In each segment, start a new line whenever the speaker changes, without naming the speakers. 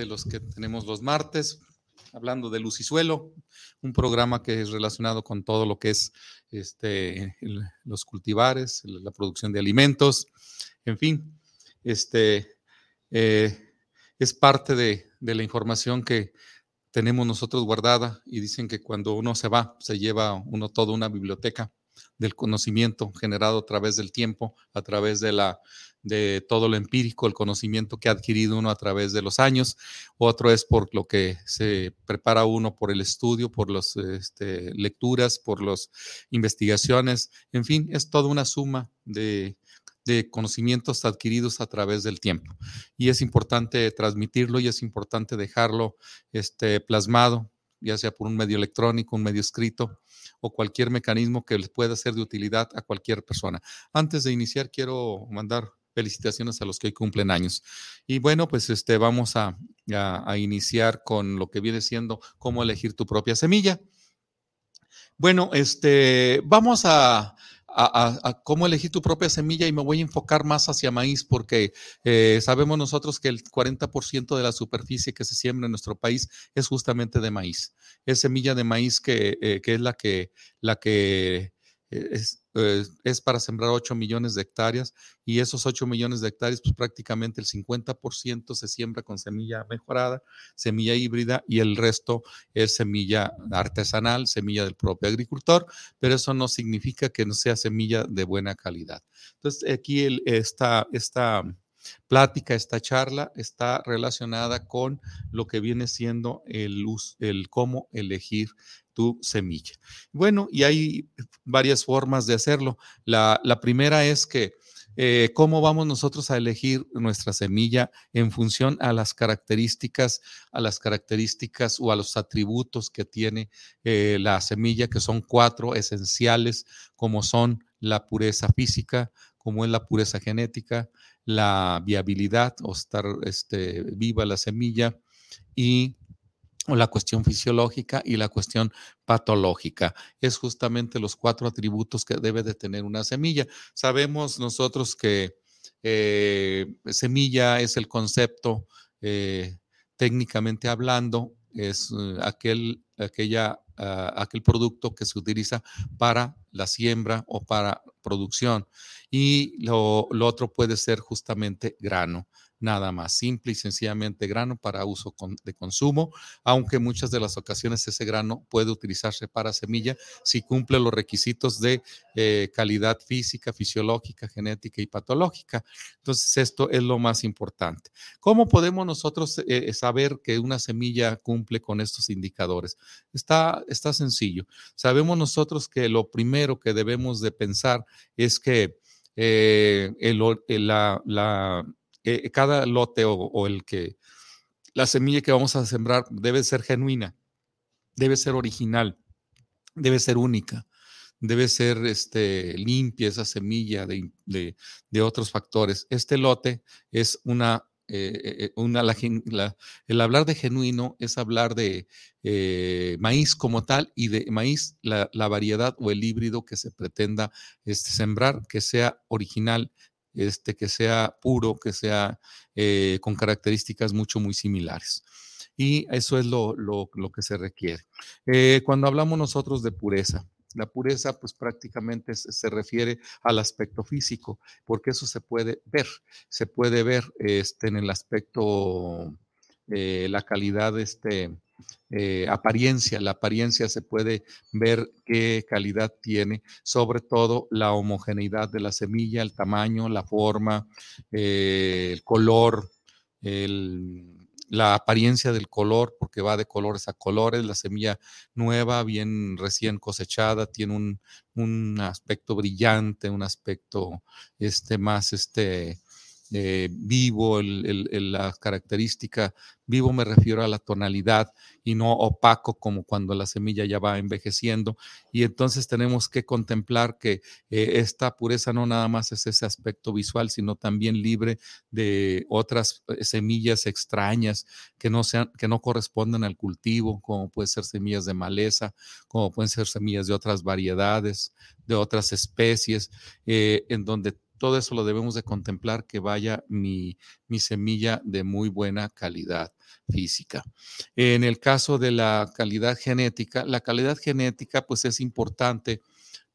De los que tenemos los martes, hablando de luz y suelo, un programa que es relacionado con todo lo que es este, los cultivares, la producción de alimentos, en fin, este, eh, es parte de, de la información que tenemos nosotros guardada y dicen que cuando uno se va, se lleva uno toda una biblioteca del conocimiento generado a través del tiempo, a través de la de todo lo empírico, el conocimiento que ha adquirido uno a través de los años, otro es por lo que se prepara uno por el estudio, por las este, lecturas, por las investigaciones, en fin, es toda una suma de, de conocimientos adquiridos a través del tiempo. Y es importante transmitirlo y es importante dejarlo este, plasmado, ya sea por un medio electrónico, un medio escrito, o cualquier mecanismo que les pueda ser de utilidad a cualquier persona. Antes de iniciar, quiero mandar felicitaciones a los que hoy cumplen años. Y bueno, pues este, vamos a, iniciar con lo que viene siendo cómo elegir tu propia semilla. Bueno, este, vamos a, cómo elegir tu propia semilla y me voy a enfocar más hacia maíz porque eh, sabemos nosotros que el 40% de la superficie que se siembra en nuestro país es justamente de maíz. Es semilla de maíz que, eh, que es la que, la que es, eh, es para sembrar 8 millones de hectáreas y esos 8 millones de hectáreas, pues prácticamente el 50% se siembra con semilla mejorada, semilla híbrida y el resto es semilla artesanal, semilla del propio agricultor, pero eso no significa que no sea semilla de buena calidad. Entonces, aquí el, esta, esta plática, esta charla está relacionada con lo que viene siendo el, el cómo elegir tu semilla. Bueno, y hay varias formas de hacerlo. La, primera es que eh, cómo vamos nosotros a elegir nuestra semilla en función a las características, a las características o a los atributos que tiene eh, la semilla, que son cuatro esenciales, como son la pureza física, como es la pureza genética, la viabilidad o estar este, viva la semilla y la cuestión fisiológica y la cuestión patológica. Es justamente los cuatro atributos que debe de tener una semilla. Sabemos nosotros que eh, semilla es el concepto eh, técnicamente hablando, es eh, aquel, aquella, ah, aquel producto que se utiliza para la siembra o para producción. Y lo otro puede ser justamente grano nada más, simple y sencillamente grano para uso de consumo, aunque muchas de las ocasiones ese grano puede utilizarse para semilla si cumple los requisitos de eh, calidad física, fisiológica, genética y patológica. Entonces, esto es lo más importante. ¿Cómo podemos nosotros eh, eh, saber que una semilla cumple con estos indicadores? Está, está sencillo. Sabemos nosotros que lo primero que debemos de pensar es que la, la eh, cada lote o, el que, la semilla que vamos a sembrar debe ser genuina, debe ser original, debe ser única, debe ser este, limpia esa semilla de, de, otros factores. Este lote es una, eh, eh, una el hablar de genuino es hablar de maíz como tal y de maíz, la, la, variedad o el híbrido que se pretenda este, sembrar, que sea original, este, que sea puro, que sea eh, con características mucho, muy similares. Y eso es lo, que se requiere. Eh, cuando hablamos nosotros de pureza, La pureza, pues prácticamente se, refiere al aspecto físico, porque eso se puede ver, se puede ver este, en el aspecto, eh, la calidad, este, eh, apariencia. La apariencia se puede ver qué calidad tiene, sobre todo la homogeneidad de la semilla, el tamaño, la forma, eh, el color, el la apariencia del color, porque va de colores a colores, la semilla nueva, bien recién cosechada, tiene un, un aspecto brillante, un aspecto este, más este, eh, vivo, la característica vivo me refiero a la tonalidad y no opaco como cuando la semilla ya va envejeciendo. Y entonces tenemos que contemplar que eh, esta pureza no nada más es ese aspecto visual, sino también libre de otras eh, semillas extrañas que no, sean, que no corresponden al cultivo, como pueden ser semillas de maleza, como pueden ser semillas de otras variedades, de otras especies, en donde todo eso lo debemos de contemplar que vaya mi, semilla de muy buena calidad física. En el caso de la calidad genética, la calidad genética pues es importante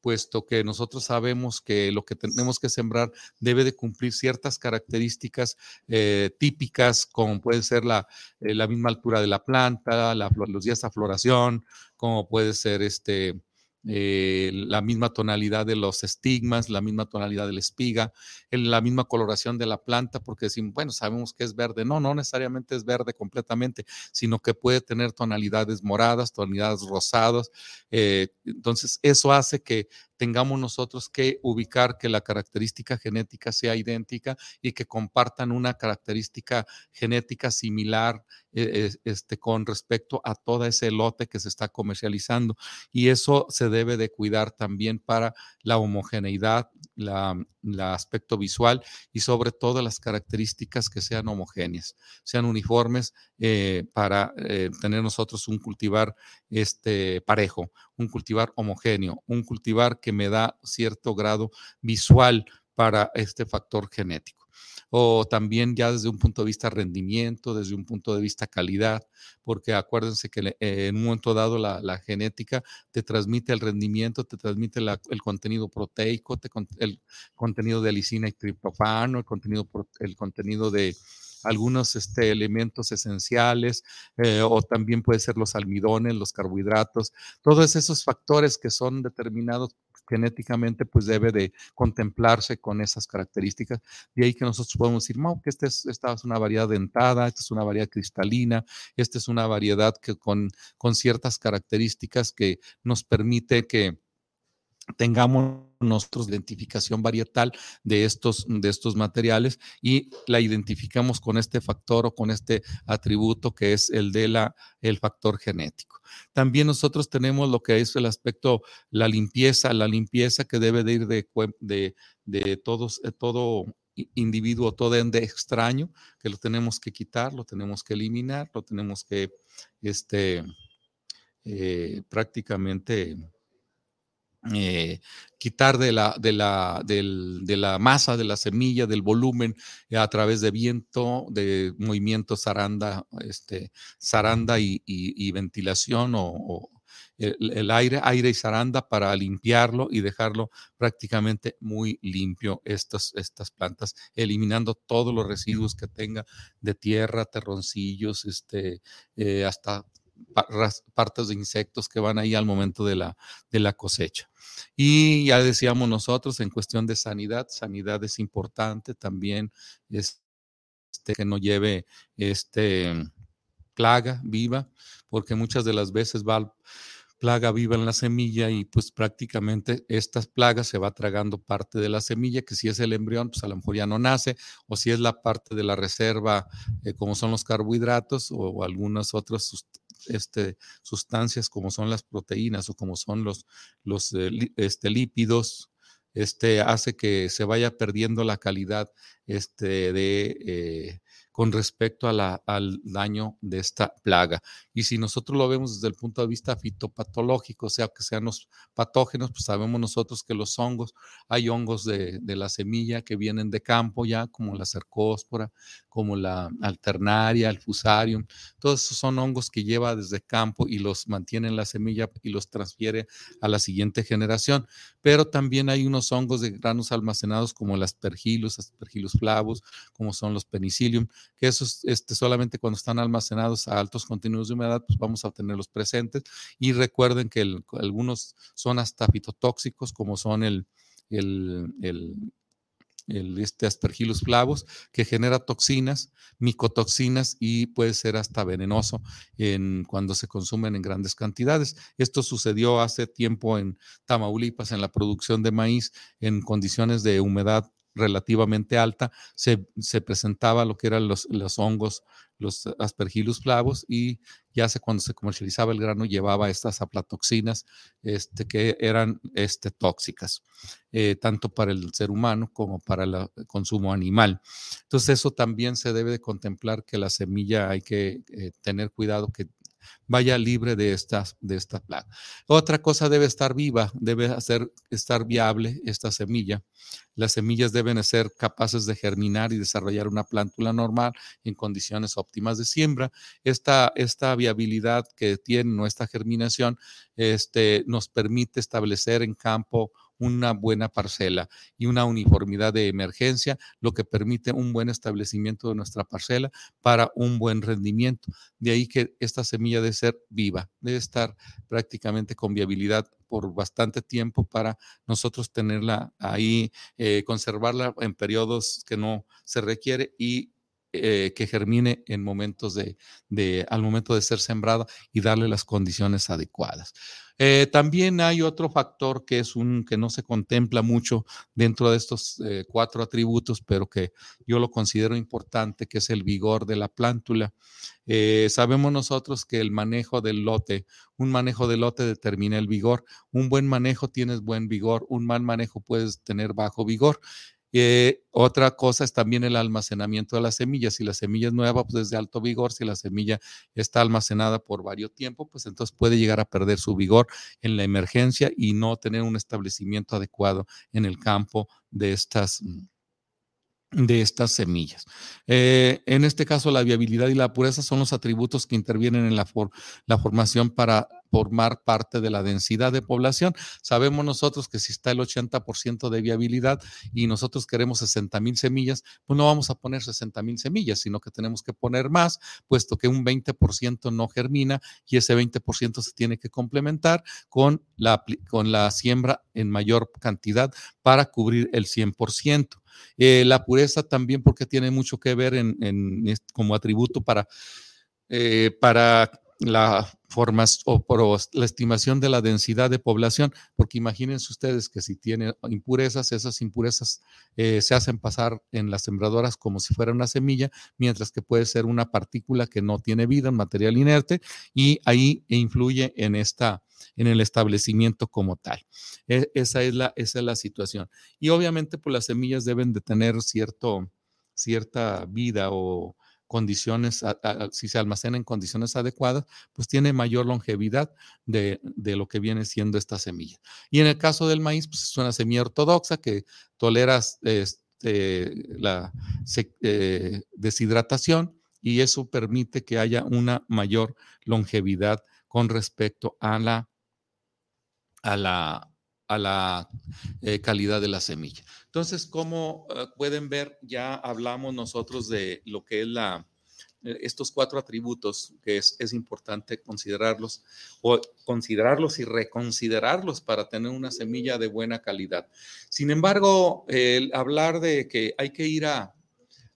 puesto que nosotros sabemos que lo que tenemos que sembrar debe de cumplir ciertas características eh, típicas, como puede ser la, eh, la, misma altura de la planta, los días de floración, como puede ser este, eh, la misma tonalidad de los estigmas, la misma tonalidad de la espiga, la misma coloración de la planta, porque decimos, bueno, sabemos que es verde. No, no necesariamente es verde completamente, sino que puede tener tonalidades moradas, tonalidades rosadas. Eh, entonces, eso hace que tengamos nosotros que ubicar que la característica genética sea idéntica y que compartan una característica genética similar eh, este, con respecto a todo ese lote que se está comercializando. Y eso se debe de cuidar también para la homogeneidad, la, aspecto visual y sobre todo las características que sean homogéneas, sean uniformes eh, para eh, tener nosotros un cultivar este, parejo, un cultivar homogéneo, un cultivar que me da cierto grado visual para este factor genético o también ya desde un punto de vista rendimiento, desde un punto de vista calidad, porque acuérdense que eh, en un momento dado la, genética te transmite el rendimiento, te transmite el contenido proteico, el contenido de lisina y triptofano, el contenido, el contenido de algunos este, elementos esenciales, eh, o también puede ser los almidones, los carbohidratos, todos esos factores que son determinados genéticamente, pues debe de contemplarse con esas características. De ahí que nosotros podemos decir, no, que esta es, esta es una variedad dentada, esta es una variedad cristalina, esta es una variedad que con, con ciertas características que nos permite que tengamos nosotros identificación varietal de estos, de estos materiales y la identificamos con este factor o con este atributo que es el de la, el factor genético. También nosotros tenemos lo que es el aspecto, la limpieza, la limpieza que debe de ir de, de, de todos, eh, todo individuo, todo ende extraño, que lo tenemos que quitar, lo tenemos que eliminar, lo tenemos que, este, eh, prácticamente eh, quitar de la, de, la, de la masa, de la semilla, del volumen eh, a través de viento, de movimiento zaranda, este, zaranda y, ventilación o, el, aire, aire y zaranda para limpiarlo y dejarlo prácticamente muy limpio estas, estas plantas, eliminando todos los residuos que tenga de tierra, terroncillos, este, eh, hasta partes de insectos que van ahí al momento de la, de la cosecha. Y ya decíamos nosotros, en cuestión de sanidad, sanidad es importante también, este, que no lleve este, plaga viva, porque muchas de las veces va plaga viva en la semilla y pues prácticamente estas plagas se va tragando parte de la semilla, que si es el embrión, pues a lo mejor ya no nace, o si es la parte de la reserva, eh, como son los carbohidratos o, algunas otras este, sustancias como son las proteínas o como son los, los eh, este, lípidos, este, hace que se vaya perdiendo la calidad este, de, eh, con respecto al daño de esta plaga. Y si nosotros lo vemos desde el punto de vista fitopatológico, sea, que sean los patógenos, pues sabemos nosotros que los hongos, hay hongos de, la semilla que vienen de campo ya, como la cercóspora, como la alternaria, el fusarium, todos esos son hongos que lleva desde campo y los mantiene en la semilla y los transfiere a la siguiente generación. Pero también hay unos hongos de granos almacenados como las aspergillus, aspergillus flavus, como son los penicillium, que esos este, solamente cuando están almacenados a altos contenidos de humedad, pues vamos a tenerlos presentes. Y recuerden que algunos son hasta fitotóxicos, como son el, el, el este aspergillus flavus, que genera toxinas, micotoxinas y puede ser hasta venenoso en, cuando se consumen en grandes cantidades. Esto sucedió hace tiempo en Tamaulipas, en la producción de maíz, en condiciones de humedad relativamente alta, se, presentaba lo que eran los, los, hongos, los aspergillus flavos, y ya se, cuando se comercializaba el grano llevaba estas aplatoxinas este, que eran este, tóxicas, eh, tanto para el ser humano como para el consumo animal. Entonces eso también se debe de contemplar que la semilla hay que eh, tener cuidado que vaya libre de estas de esta plaga. Otra cosa debe estar viva, debe hacer, estar viable esta semilla. Las semillas deben ser capaces de germinar y desarrollar una plántula normal en condiciones óptimas de siembra. Esta, esta viabilidad que tiene nuestra germinación este, nos permite establecer en campo una buena parcela y una uniformidad de emergencia, lo que permite un buen establecimiento de nuestra parcela para un buen rendimiento. De ahí que esta semilla debe ser viva, debe estar prácticamente con viabilidad por bastante tiempo para nosotros tenerla ahí, eh, conservarla en periodos que no se requiere y eh, que germine en momentos de, al momento de ser sembrada y darle las condiciones adecuadas. Eh, también hay otro factor que es un que no se contempla mucho dentro de estos eh, cuatro atributos, pero que yo lo considero importante, que es el vigor de la plántula. sabemos nosotros que el manejo del lote, un manejo del lote determina el vigor. Un buen manejo tienes buen vigor, un mal manejo puedes tener bajo vigor. Otra cosa es también el almacenamiento de las semillas. Si la semilla es nueva, pues es de alto vigor. Si la semilla está almacenada por varios tiempo, pues entonces puede llegar a perder su vigor en la emergencia y no tener un establecimiento adecuado en el campo de estas de estas semillas. Eh, en este caso, la viabilidad y la pureza son los atributos que intervienen en la formación para formar parte de la densidad de población. Sabemos nosotros que si está el 80% de viabilidad y nosotros queremos 60 mil semillas, pues no vamos a poner 60 mil semillas, sino que tenemos que poner más, puesto que un 20% no germina y ese 20% se tiene que complementar con la, con la siembra en mayor cantidad para cubrir el 100%. Eh, la pureza también porque tiene mucho que ver en, como atributo para, eh, para la formas o por la estimación de la densidad de población, porque imagínense ustedes que si tienen impurezas, esas impurezas eh, se hacen pasar en las sembradoras como si fuera una semilla, mientras que puede ser una partícula que no tiene vida, un material inerte, y ahí influye en esta en el establecimiento como tal. E, esa, es la, esa es la situación. Y obviamente, pues las semillas deben de tener cierto, cierta vida o condiciones, si se almacena en condiciones adecuadas, pues tiene mayor longevidad de, lo que viene siendo esta semilla. Y en el caso del maíz, pues es una semilla ortodoxa que tolera este, la eh, deshidratación y eso permite que haya una mayor longevidad con respecto a la, a la, a la eh, calidad de la semilla. Entonces, como eh, pueden ver, ya hablamos nosotros de lo que es la, eh, estos cuatro atributos que es, es, importante considerarlos o considerarlos y reconsiderarlos para tener una semilla de buena calidad. Sin embargo, el hablar de que hay que ir a,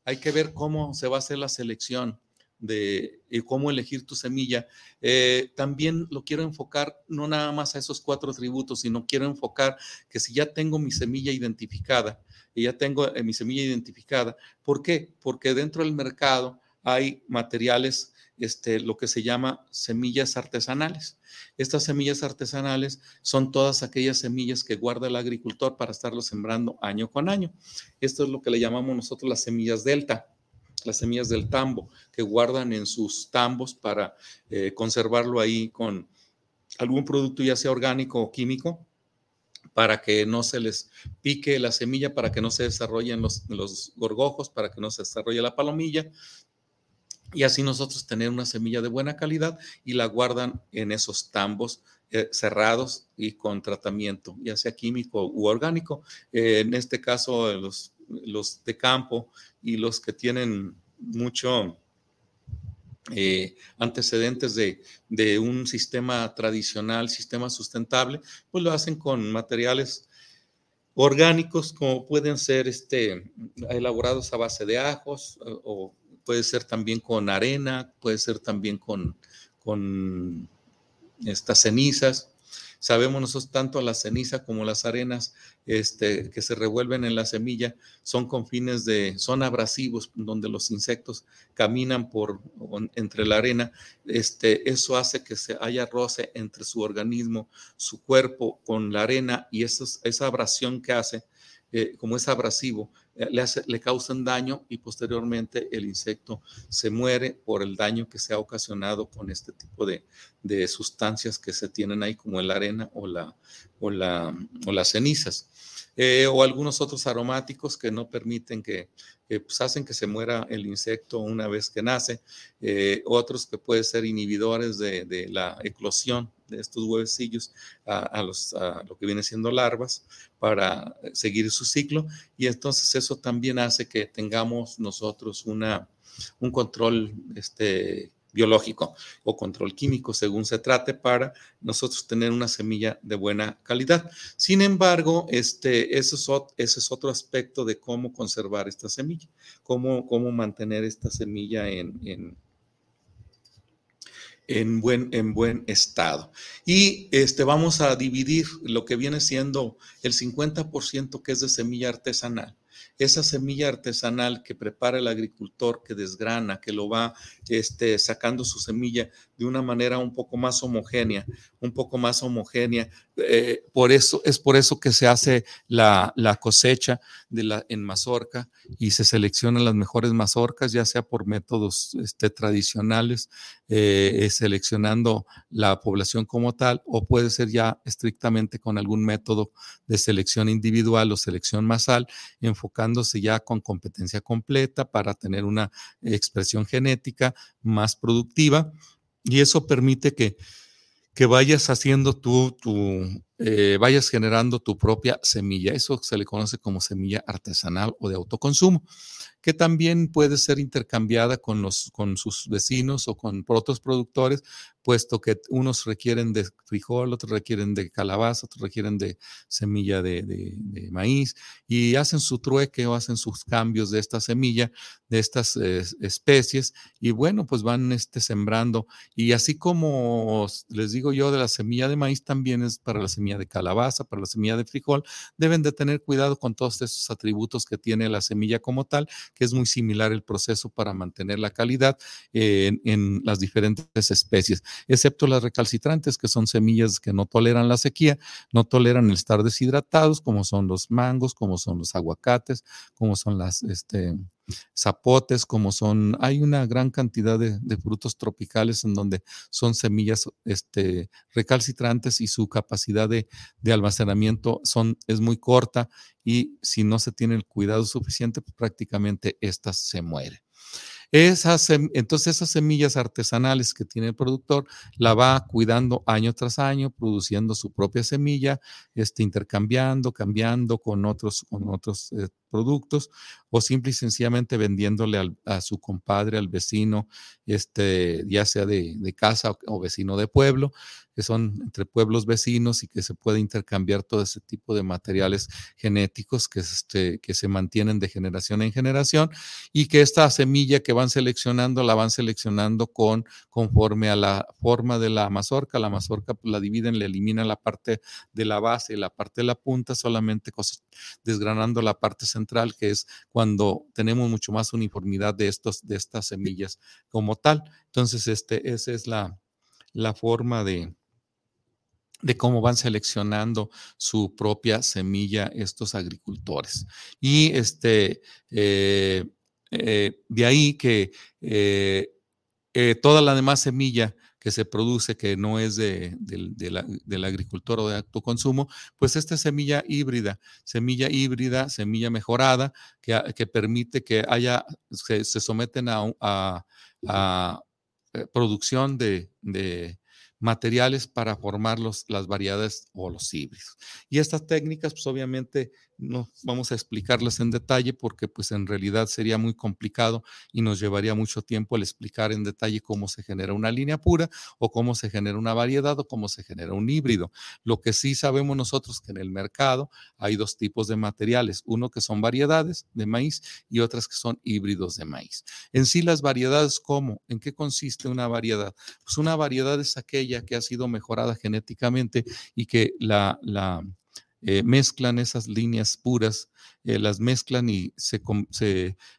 hay que ver cómo se va a hacer la selección de cómo elegir tu semilla, eh, también lo quiero enfocar no nada más a esos cuatro atributos, sino quiero enfocar que si ya tengo mi semilla identificada, y ya tengo eh, mi semilla identificada, ¿por qué? Porque dentro del mercado hay materiales, este, lo que se llama semillas artesanales. Estas semillas artesanales son todas aquellas semillas que guarda el agricultor para estarlo sembrando año con año. Esto es lo que le llamamos nosotros las semillas delta las semillas del tambo, que guardan en sus tambos para eh, conservarlo ahí con algún producto, ya sea orgánico o químico, para que no se les pique la semilla, para que no se desarrollen los, los gorgojos, para que no se desarrolle la palomilla. Y así nosotros tener una semilla de buena calidad y la guardan en esos tambos eh, cerrados y con tratamiento, ya sea químico u orgánico. Eh, en este caso, los, los de campo y los que tienen mucho eh, antecedentes de, de, un sistema tradicional, sistema sustentable, pues lo hacen con materiales orgánicos como pueden ser este, elaborados a base de ajos o puede ser también con arena, puede ser también con, con estas cenizas. Sabemos nosotros tanto la ceniza como las arenas este, que se revuelven en la semilla son con fines de, son abrasivos, donde los insectos caminan por entre la arena. Este, eso hace que se haya roce entre su organismo, su cuerpo con la arena y esa abrasión que hace, eh, como es abrasivo, eh, le, le, causan daño y posteriormente el insecto se muere por el daño que se ha ocasionado con este tipo de, de sustancias que se tienen ahí como la arena o, la, o, la, o las cenizas. Eh, o algunos otros aromáticos que no permiten que, pues hacen que se muera el insecto una vez que nace, eh, otros que pueden ser inhibidores de, la eclosión de estos huevecillos a, los, a lo que viene siendo larvas para seguir su ciclo. Y entonces eso también hace que tengamos nosotros una, un control este, biológico o control químico, según se trate, para nosotros tener una semilla de buena calidad. Sin embargo, este, ese, es, otro aspecto de cómo conservar esta semilla, cómo, mantener esta semilla en buen estado. Y este, vamos a dividir lo que viene siendo el 50% que es de semilla artesanal esa semilla artesanal que prepara el agricultor, que desgrana, que lo va este, sacando su semilla de una manera un poco más homogénea, un poco más homogénea. Eh, por eso, es por eso que se hace la, cosecha de la, en mazorca y se seleccionan las mejores mazorcas, ya sea por métodos este, tradicionales, eh, seleccionando la población como tal, o puede ser ya estrictamente con algún método de selección individual o selección masal, enfocándose ya con competencia completa para tener una expresión genética más productiva y eso permite que, que vayas haciendo tú, tu, eh, vayas generando tu propia semilla. Eso se le conoce como semilla artesanal o de autoconsumo que también puede ser intercambiada con, los, con sus vecinos o con otros productores, puesto que unos requieren de frijol, otros requieren de calabaza, otros requieren de semilla de, de, maíz y hacen su trueque o hacen sus cambios de esta semilla, de estas eh, especies y bueno, pues van este, sembrando y así como les digo yo de la semilla de maíz también es para la semilla de calabaza, para la semilla de frijol, deben de tener cuidado con todos esos atributos que tiene la semilla como tal que es muy similar el proceso para mantener la calidad en, en, las diferentes especies, excepto las recalcitrantes, que son semillas que no toleran la sequía, no toleran el estar deshidratados, como son los mangos, como son los aguacates, como son las, este, zapotes, como son, hay una gran cantidad de, frutos tropicales en donde son semillas este, recalcitrantes y su capacidad de, almacenamiento son, es muy corta y si no se tiene el cuidado suficiente, pues prácticamente estas se mueren. Esas, entonces esas semillas artesanales que tiene el productor la va cuidando año tras año, produciendo su propia semilla, este, intercambiando, cambiando con otros, con otros eh, productos o simple y sencillamente vendiéndole a su compadre, al vecino, este, ya sea de, de casa o, o, vecino de pueblo, que son entre pueblos vecinos y que se puede intercambiar todo ese tipo de materiales genéticos que, este, que se mantienen de generación en generación y que esta semilla que van seleccionando la van seleccionando con conforme a la forma de la mazorca. La mazorca pues, la dividen, le eliminan la parte de la base y la parte de la punta, solamente desgranando la parte central central, que es cuando tenemos mucho más uniformidad de, estos, de estas semillas como tal. Entonces, este, esa es la, la forma de, de cómo van seleccionando su propia semilla estos agricultores. Y este, eh, de ahí que toda la demás semilla que se produce que no es de, del agricultor o de alto consumo, pues esta semilla híbrida, semilla híbrida, semilla mejorada, que, que permite que haya, se, someten a, a, eh, producción de, materiales para formar los, las variedades o los híbridos. Y estas técnicas, pues obviamente no vamos a explicarlas en detalle porque pues en realidad sería muy complicado y nos llevaría mucho tiempo el explicar en detalle cómo se genera una línea pura o cómo se genera una variedad o cómo se genera un híbrido. Lo que sí sabemos nosotros que en el mercado hay dos tipos de materiales, uno que son variedades de maíz y otras que son híbridos de maíz. En sí las variedades, ¿cómo? ¿En qué consiste una variedad? Pues una variedad es aquella que ha sido mejorada genéticamente y que la, la eh, mezclan esas líneas puras, eh, las mezclan y se,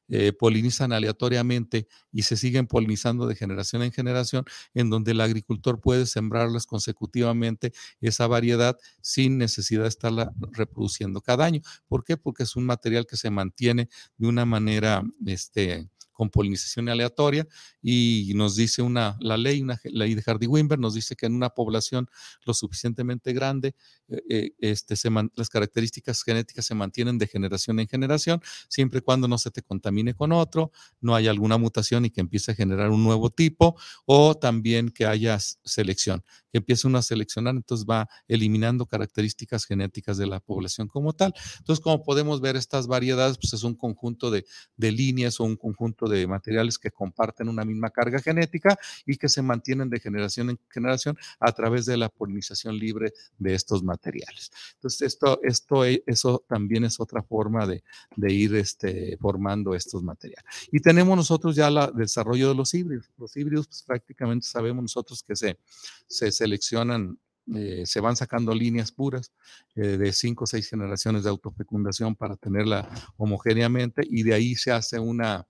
eh, polinizan aleatoriamente y se siguen polinizando de generación en generación, en donde el agricultor puede sembrarlas consecutivamente esa variedad sin necesidad de estarla reproduciendo cada año. ¿Por qué? Porque es un material que se mantiene de una manera, este, con polinización aleatoria y nos dice una, la ley, una ley de Hardy-Wimber, nos dice que en una población lo suficientemente grande, eh, eh, este, se las características genéticas se mantienen de generación en generación, siempre y cuando no se te contamine con otro, no haya alguna mutación y que empiece a generar un nuevo tipo, o también que haya selección, que empiece uno a seleccionar, entonces va eliminando características genéticas de la población como tal. Entonces, como podemos ver, estas variedades, pues es un conjunto de, de líneas o un conjunto de materiales que comparten una misma carga genética y que se mantienen de generación en generación a través de la polinización libre de estos materiales. Entonces, esto, esto, e, eso también es otra forma de, de ir este, formando estos materiales. Y tenemos nosotros ya el desarrollo de los híbridos. Los híbridos, pues prácticamente sabemos nosotros que se, se seleccionan eh, se van sacando líneas puras eh, de cinco o seis generaciones de autofecundación para tenerla homogéneamente y de ahí se hace una,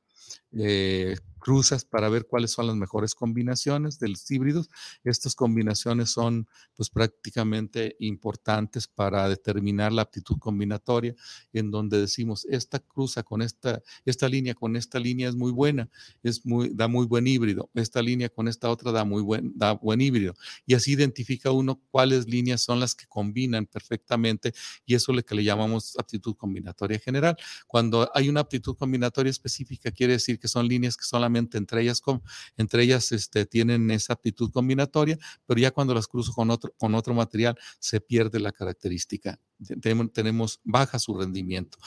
eh, cruzas para ver cuáles son las mejores combinaciones de los híbridos. Estas combinaciones son pues prácticamente importantes para determinar la aptitud combinatoria en donde decimos esta cruza con esta, esta línea con esta línea es muy buena, es muy, da muy buen híbrido, esta línea con esta otra da muy buen, da buen híbrido y así identifica uno cuáles líneas son las que combinan perfectamente y eso es lo que le llamamos aptitud combinatoria general. Cuando hay una aptitud combinatoria específica quiere decir que son líneas que son entre ellas, entre ellas este, tienen esa aptitud combinatoria, pero ya cuando las cruzo con otro, con otro material se pierde la característica. Tenemos, baja su rendimiento.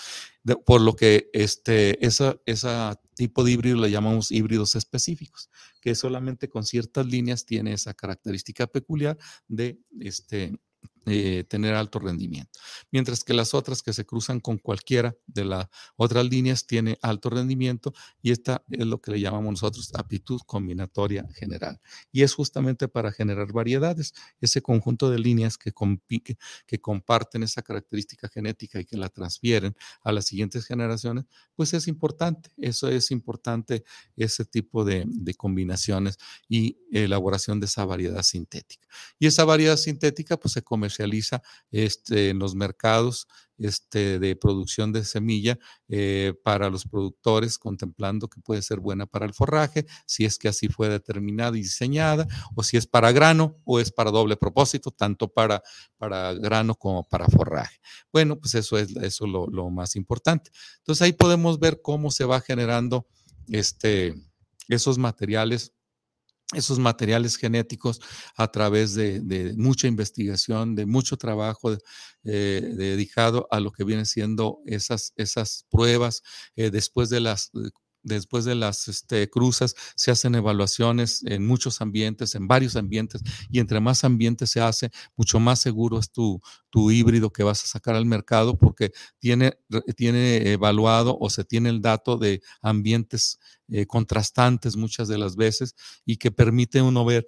por lo que este, ese esa tipo de híbrido le llamamos híbridos específicos, que solamente con ciertas líneas tiene esa característica peculiar de este, eh, tener alto rendimiento. Mientras que las otras que se cruzan con cualquiera de las otras líneas tiene alto rendimiento y esta es lo que le llamamos nosotros aptitud combinatoria general. Y es justamente para generar variedades, ese conjunto de líneas que, que comparten esa característica genética y que la transfieren a las siguientes generaciones, pues es importante. Eso es importante, ese tipo de, de combinaciones y elaboración de esa variedad sintética. Y esa variedad sintética pues se comercializa este, en los mercados este, de producción de semilla eh, para los productores, contemplando que puede ser buena para el forraje, si es que así fue determinada y diseñada, o si es para grano o es para doble propósito, tanto para, para grano como para forraje. Bueno, pues eso es eso lo, lo más importante. Entonces ahí podemos ver cómo se va generando este, esos materiales esos materiales genéticos a través de, mucha investigación, de mucho trabajo eh, dedicado a lo que vienen siendo esas, esas pruebas eh, después de las después de las este, cruzas se hacen evaluaciones en muchos ambientes, en varios ambientes, y entre más ambientes se hace, mucho más seguro es tu, híbrido que vas a sacar al mercado porque tiene, tiene evaluado o se tiene el dato de ambientes eh, contrastantes muchas de las veces y que permite uno ver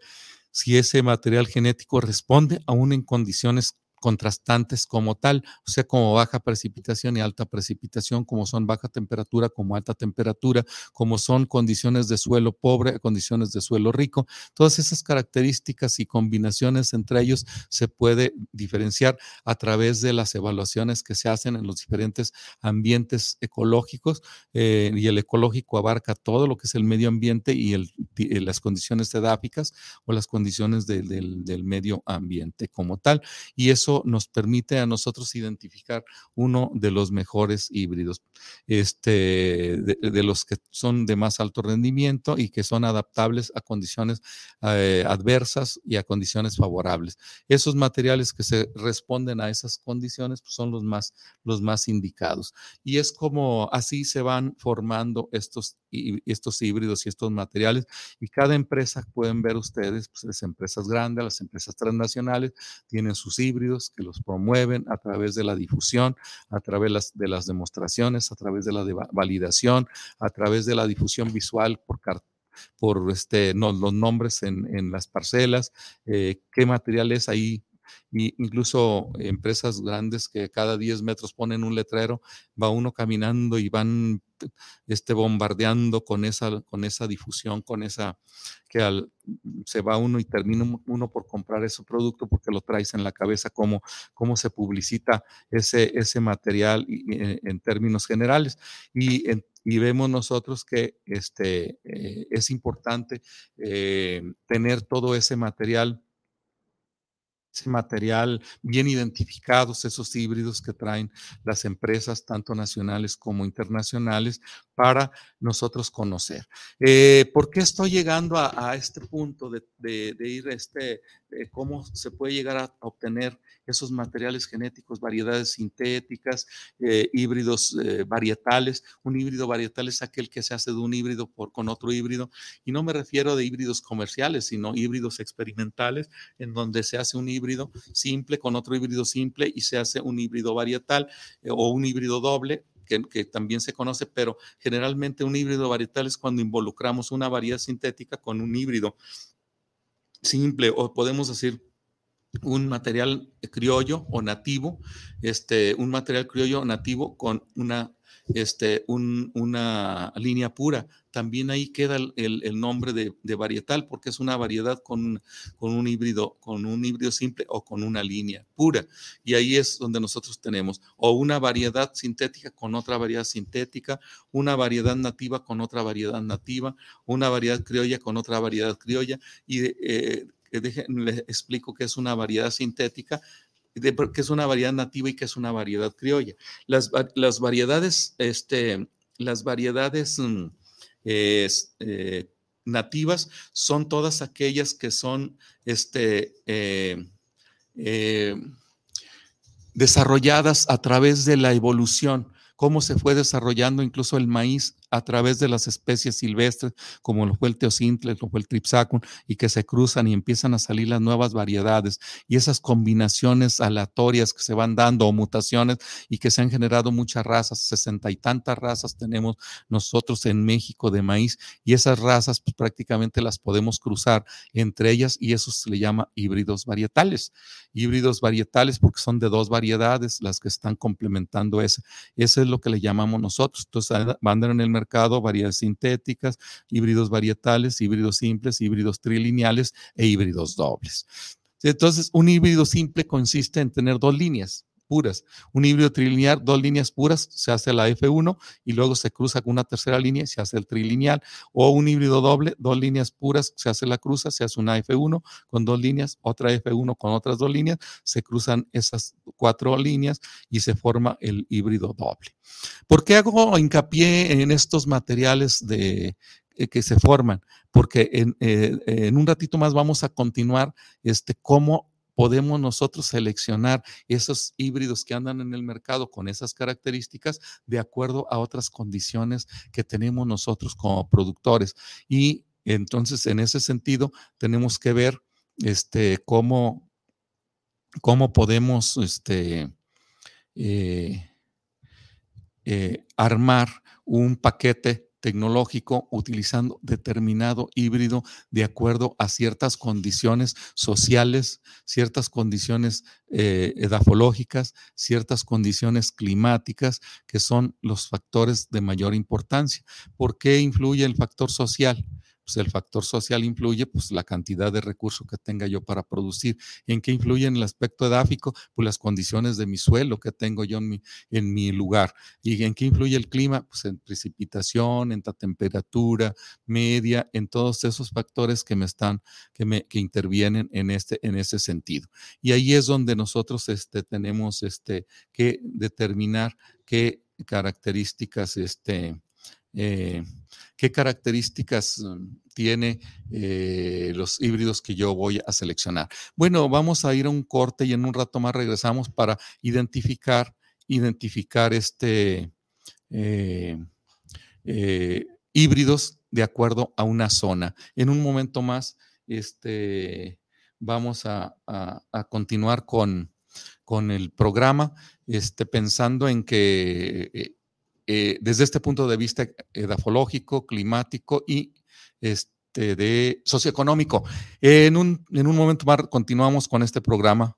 si ese material genético responde aún en condiciones contrastantes como tal, o sea, como baja precipitación y alta precipitación, como son baja temperatura, como alta temperatura, como son condiciones de suelo pobre, condiciones de suelo rico. Todas esas características y combinaciones entre ellos se puede diferenciar a través de las evaluaciones que se hacen en los diferentes ambientes ecológicos eh, y el ecológico abarca todo lo que es el medio ambiente y el, las condiciones edáficas o las condiciones del, del medio ambiente como tal. Y eso nos permite a nosotros identificar uno de los mejores híbridos, este, de, los que son de más alto rendimiento y que son adaptables a condiciones eh, adversas y a condiciones favorables. Esos materiales que se responden a esas condiciones pues, son los más, los más indicados. Y es como así se van formando estos, estos híbridos y estos materiales. Y cada empresa, pueden ver ustedes, pues las empresas grandes, las empresas transnacionales, tienen sus híbridos que los promueven a través de la difusión, a través de las demostraciones, a través de la validación, a través de la difusión visual por por este, los nombres en, las parcelas, eh, qué material es ahí incluso empresas grandes que cada 10 metros ponen un letrero, va uno caminando y van este, bombardeando con esa, con esa difusión, con esa, que al, se va uno y termina uno por comprar ese producto porque lo traes en la cabeza, cómo, cómo se publicita ese, ese material eh, en, términos generales. Y, vemos nosotros que este, eh, es importante eh, tener todo ese material ese material bien identificados, esos híbridos que traen las empresas, tanto nacionales como internacionales, para nosotros conocer. Eh, ¿Por qué estoy llegando a, este punto de, ir, este, cómo se puede llegar a obtener esos materiales genéticos, variedades sintéticas, eh, híbridos eh, varietales? Un híbrido varietal es aquel que se hace de un híbrido por, con otro híbrido, y no me refiero de híbridos comerciales, sino híbridos experimentales, en donde se hace un híbrido simple con otro híbrido simple y se hace un híbrido varietal o un híbrido doble que, también se conoce, pero generalmente un híbrido varietal es cuando involucramos una variedad sintética con un híbrido simple o podemos decir un material criollo o nativo, este, un material criollo nativo con una este, una línea pura. También ahí queda el, nombre de, varietal porque es una variedad con, con, un híbrido, con un híbrido simple o con una línea pura. Y ahí es donde nosotros tenemos o una variedad sintética con otra variedad sintética, una variedad nativa con otra variedad nativa, una variedad criolla con otra variedad criolla. Y eh, les explico que es una variedad sintética que es una variedad nativa y que es una variedad criolla. Las, las variedades, este, las variedades mm, eh, nativas son todas aquellas que son este, eh, eh, desarrolladas a través de la evolución cómo se fue desarrollando incluso el maíz a través de las especies silvestres, como lo fue el teocintle, lo fue el tripsacum, y que se cruzan y empiezan a salir las nuevas variedades. Y esas combinaciones aleatorias que se van dando o mutaciones y que se han generado muchas razas, sesenta y tantas razas tenemos nosotros en México de maíz, y esas razas pues, prácticamente las podemos cruzar entre ellas y eso se le llama híbridos varietales. Híbridos varietales porque son de dos variedades las que están complementando ese. Ese es lo que le llamamos nosotros. Entonces, van en el mercado variedades sintéticas, híbridos varietales, híbridos simples, híbridos trilineales e híbridos dobles. Entonces, un híbrido simple consiste en tener dos líneas puras. Un híbrido trilineal, dos líneas puras, se hace la F1 y luego se cruza con una tercera línea y se hace el trilineal. O un híbrido doble, dos líneas puras, se hace la cruza, se hace una F1 con dos líneas, otra F1 con otras dos líneas, se cruzan esas cuatro líneas y se forma el híbrido doble. ¿Por qué hago hincapié en estos materiales de, eh, que se forman? Porque en, eh, en, un ratito más vamos a continuar este, cómo podemos nosotros seleccionar esos híbridos que andan en el mercado con esas características de acuerdo a otras condiciones que tenemos nosotros como productores. Y entonces, en ese sentido, tenemos que ver este, cómo, cómo podemos este, eh, eh, armar un paquete tecnológico utilizando determinado híbrido de acuerdo a ciertas condiciones sociales, ciertas condiciones eh, edafológicas, ciertas condiciones climáticas, que son los factores de mayor importancia. ¿Por qué influye el factor social? Pues el factor social influye, pues la cantidad de recursos que tenga yo para producir. ¿En qué influye en el aspecto edáfico? Pues las condiciones de mi suelo que tengo yo en mi, lugar. ¿Y en qué influye el clima? Pues en precipitación, en la temperatura media, en todos esos factores que me están, que me, que intervienen en este, en ese sentido. Y ahí es donde nosotros este, tenemos este, que determinar qué características este, eh, qué características mm, tiene eh, los híbridos que yo voy a seleccionar. Bueno, vamos a ir a un corte y en un rato más regresamos para identificar, identificar este eh, híbridos de acuerdo a una zona. En un momento más, este, vamos a, continuar con, con, el programa, este, pensando en que eh, desde este punto de vista edafológico, climático y este, de socioeconómico. En un, en un momento más continuamos con este programa.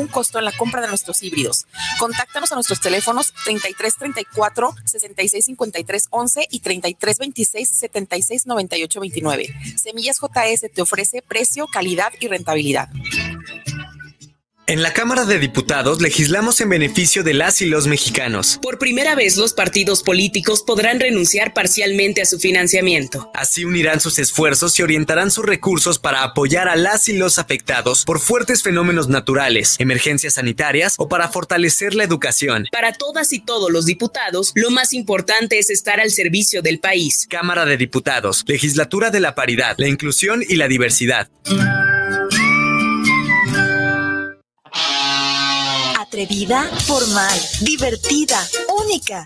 costo en la compra de nuestros híbridos. Contáctanos a nuestros teléfonos 3334 6653 11 y 3326 76 29. Semillas JS te ofrece precio, calidad y rentabilidad.
En la Cámara de Diputados legislamos en beneficio de las y los mexicanos.
Por primera vez los partidos políticos podrán renunciar parcialmente a su financiamiento.
Así unirán sus esfuerzos y orientarán sus recursos para apoyar a las y los afectados por fuertes fenómenos naturales, emergencias sanitarias o para fortalecer la educación.
Para todas y todos los diputados, lo más importante es estar al servicio del país.
Cámara de Diputados, Legislatura de la Paridad, la Inclusión y la Diversidad.
Atrevida, formal, divertida, única.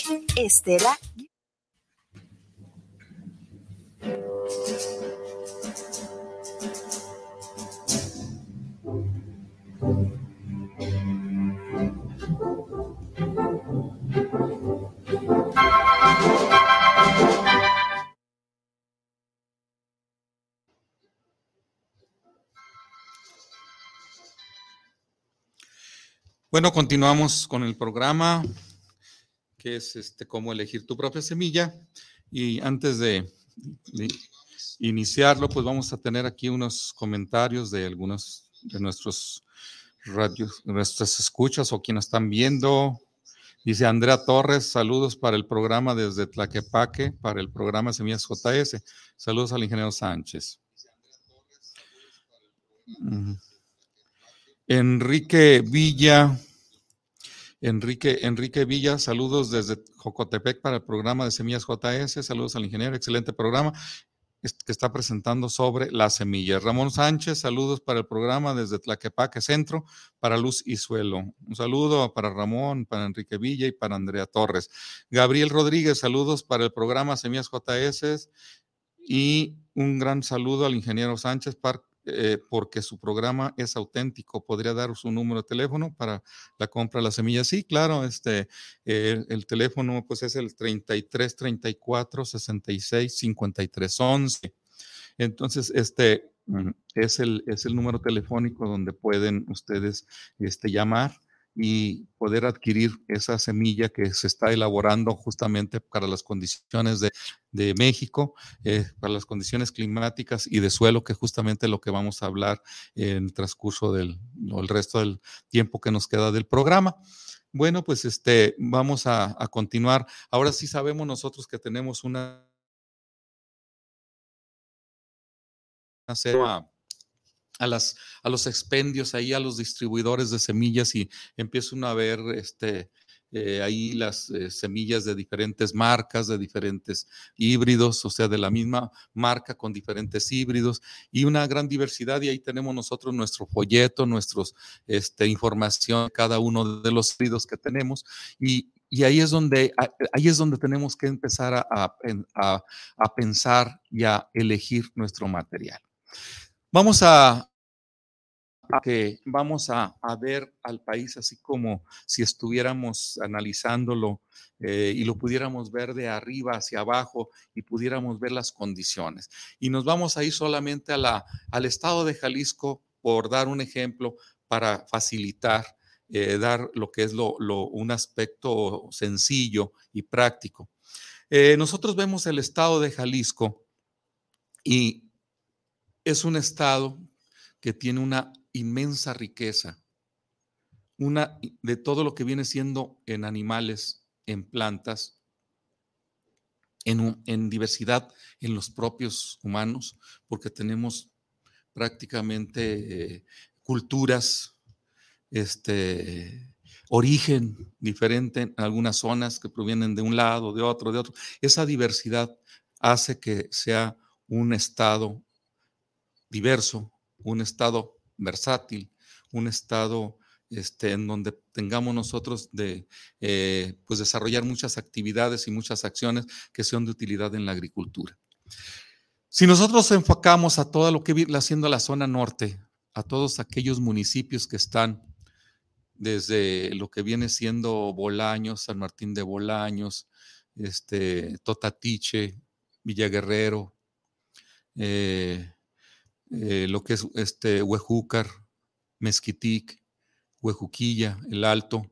Estela.
Bueno, continuamos con el programa que es este cómo elegir tu propia semilla y antes de, de iniciarlo, pues vamos a tener aquí unos comentarios de algunos de nuestros radios, nuestras escuchas o quienes están viendo. Dice Andrea Torres, saludos para el programa desde Tlaquepaque, para el programa Semillas JS. Saludos al ingeniero Sánchez. Enrique Villa, Enrique, Enrique Villa, saludos desde Jocotepec para el programa de Semillas JS. Saludos al ingeniero, excelente programa que está presentando sobre las semillas. Ramón Sánchez, saludos para el programa desde Tlaquepaque Centro, para Luz y Suelo. Un saludo para Ramón, para Enrique Villa y para Andrea Torres. Gabriel Rodríguez, saludos para el programa Semillas JS y un gran saludo al ingeniero Sánchez eh, porque su programa es auténtico. ¿Podría dar su número de teléfono para la compra de las semillas? Sí, claro, este, eh, el teléfono pues es el 33 34 66 53 11. Entonces, este es el, es el número telefónico donde pueden ustedes este, llamar y poder adquirir esa semilla que se está elaborando justamente para las condiciones de, México, eh, para las condiciones climáticas y de suelo, que justamente lo que vamos a hablar en el transcurso del el resto del tiempo que nos queda del programa. Bueno, pues este, vamos a, a continuar. Ahora sí sabemos nosotros que tenemos una a, las, a los expendios, ahí a los distribuidores de semillas y empieza uno a ver este, eh, ahí las eh, semillas de diferentes marcas, de diferentes híbridos, o sea, de la misma marca con diferentes híbridos y una gran diversidad. Y ahí tenemos nosotros nuestro folleto, nuestros este, información, cada uno de los híbridos que tenemos. Y, ahí es donde, ahí es donde tenemos que empezar a pensar y a elegir nuestro material. Vamos a, que vamos a, ver al país así como si estuviéramos analizándolo eh, y lo pudiéramos ver de arriba hacia abajo y pudiéramos ver las condiciones. Y nos vamos a ir solamente a la, al estado de Jalisco por dar un ejemplo para facilitar, eh, dar lo que es lo, un aspecto sencillo y práctico. Eh, nosotros vemos el estado de Jalisco y es un estado que tiene una inmensa riqueza, una de todo lo que viene siendo en animales, en plantas, en, en diversidad en los propios humanos, porque tenemos prácticamente eh, culturas, este, origen diferente en algunas zonas que provienen de un lado, de otro, de otro. Esa diversidad hace que sea un estado diverso, un estado versátil, un estado este, en donde tengamos nosotros de eh, pues desarrollar muchas actividades y muchas acciones que sean de utilidad en la agricultura. Si nosotros enfocamos a todo lo que viene haciendo la zona norte, a todos aquellos municipios que están desde lo que viene siendo Bolaños, San Martín de Bolaños, este, Totatiche, Villaguerrero, eh, eh, lo que es este Huejúcar, Mezquitic, Huejuquilla, El Alto,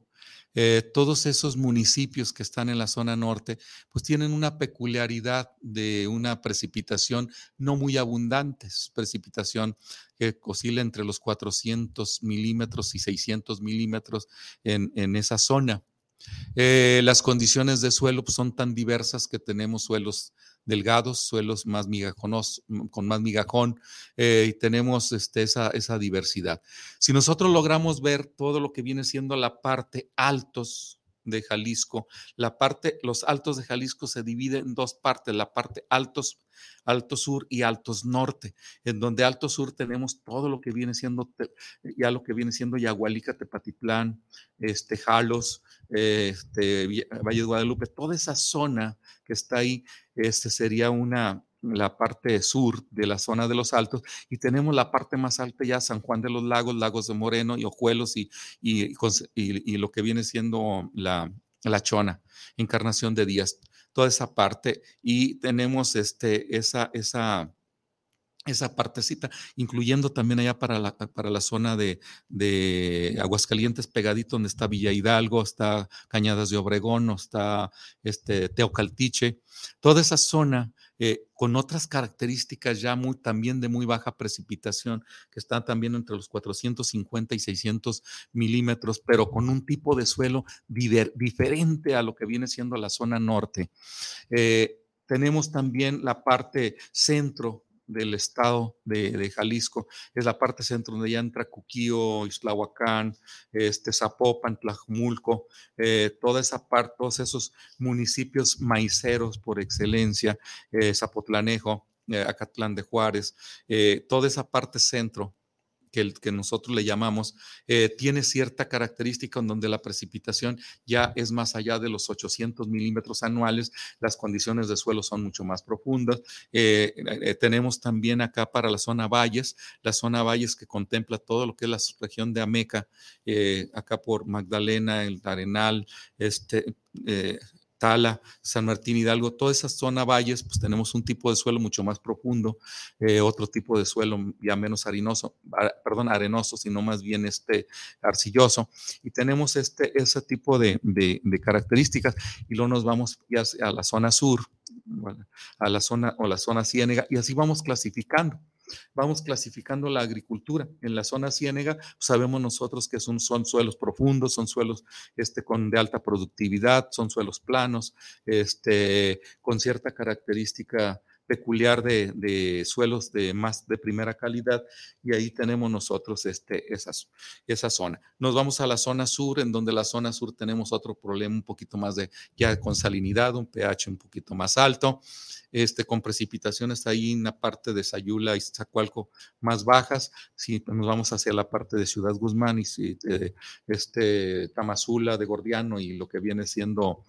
eh, todos esos municipios que están en la zona norte, pues tienen una peculiaridad de una precipitación no muy abundante, precipitación que oscila entre los 400 milímetros y 600 milímetros en, en esa zona. Eh, las condiciones de suelo pues, son tan diversas que tenemos suelos delgados, suelos más migajonos, con más migajón, eh, y tenemos este, esa diversidad. Si nosotros logramos ver todo lo que viene siendo la parte altos de Jalisco, la parte, los altos de Jalisco se dividen en dos partes, la parte altos Alto Sur y Altos Norte, en donde Alto Sur tenemos todo lo que viene siendo, ya lo que viene siendo Yagualica, Tepatitlán, este, Jalos, este, Valle de Guadalupe, toda esa zona que está ahí, este sería una, la parte sur de la zona de los altos y tenemos la parte más alta ya San Juan de los Lagos, Lagos de Moreno y Ojuelos y, y, y, lo que viene siendo la, la Chona, Encarnación de Díaz toda esa parte y tenemos este, esa, esa, esa partecita, incluyendo también allá para la, para la zona de, de, Aguascalientes, pegadito donde está Villa Hidalgo, está Cañadas de Obregón, está este, Teocaltiche, toda esa zona eh, con otras características ya muy, también de muy baja precipitación, que están también entre los 450 y 600 milímetros, pero con un tipo de suelo diferente a lo que viene siendo la zona norte. Eh, tenemos también la parte centro del estado de, Jalisco, es la parte centro donde ya entra Cuquío, Islahuacán, este, Zapopan, Tlajumulco, eh, toda esa parte, todos esos municipios maiceros por excelencia, eh, Zapotlanejo, eh, Acatlán de Juárez, toda esa parte centro que, nosotros le llamamos, eh, tiene cierta característica en donde la precipitación ya es más allá de los 800 milímetros anuales, las condiciones de suelo son mucho más profundas. Eh, eh, tenemos también acá para la zona valles, la zona valles que contempla todo lo que es la región de Ameca, acá por Magdalena, el Arenal, este, Tala, San Martín Hidalgo, toda esa zona valles, pues tenemos un tipo de suelo mucho más profundo, eh, otro tipo de suelo ya menos arenoso, perdón, arenoso, sino más bien este arcilloso. Y tenemos este, ese tipo de, características y luego nos vamos ya a la zona sur, a la zona o la zona ciénega y así vamos clasificando vamos clasificando la agricultura. En la zona ciénega pues, sabemos nosotros que son, son suelos profundos, son suelos este, con, de alta productividad, son suelos planos, este, con cierta característica peculiar de, suelos de más de primera calidad y ahí tenemos nosotros este, esa zona. Nos vamos a la zona sur, en donde la zona sur tenemos otro problema un poquito más de ya con salinidad, un pH un poquito más alto este, con precipitaciones ahí en la parte de Sayula y Zacualco más bajas. Si nos vamos hacia la parte de Ciudad Guzmán y si, eh, este, Tamazula de Gordiano y lo que viene siendo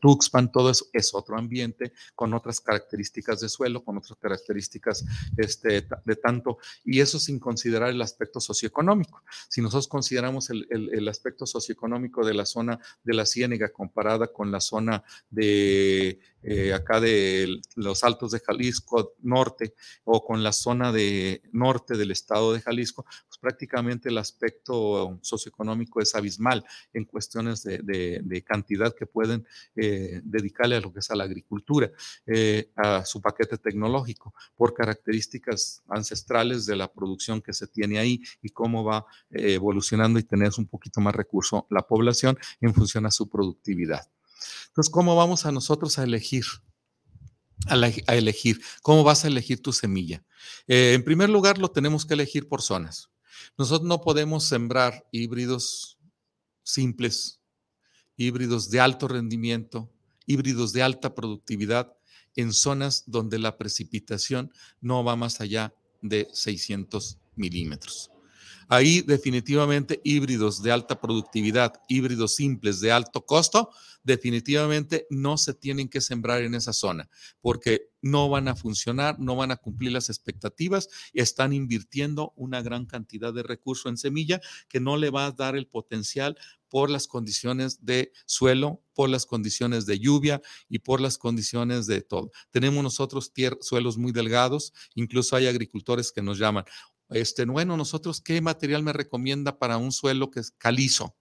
Tuxpan, todo eso es otro ambiente con otras características de suelo, con otras características este, de tanto, y eso sin considerar el aspecto socioeconómico. Si nosotros consideramos el, el aspecto socioeconómico de la zona de la Ciénega comparada con la zona de eh, acá de los altos de Jalisco norte o con la zona de norte del estado de Jalisco, pues prácticamente el aspecto socioeconómico es abismal en cuestiones de, cantidad que pueden eh, dedicarle a lo que es a la agricultura, eh, a su paquete tecnológico, por características ancestrales de la producción que se tiene ahí y cómo va evolucionando y tener un poquito más recurso la población en función a su productividad. Entonces, ¿cómo vamos a nosotros a elegir? A, elegir. ¿Cómo vas a elegir tu semilla? Eh, en primer lugar, lo tenemos que elegir por zonas. Nosotros no podemos sembrar híbridos simples, híbridos de alto rendimiento, híbridos de alta productividad en zonas donde la precipitación no va más allá de 600 milímetros. Ahí definitivamente híbridos de alta productividad, híbridos simples de alto costo, definitivamente no se tienen que sembrar en esa zona porque no van a funcionar, no van a cumplir las expectativas están invirtiendo una gran cantidad de recursos en semilla que no le va a dar el potencial por las condiciones de suelo, por las condiciones de lluvia y por las condiciones de todo. Tenemos nosotros suelos muy delgados, incluso hay agricultores que nos llaman, este, bueno, nosotros, ¿qué material me recomienda para un suelo que es calizo?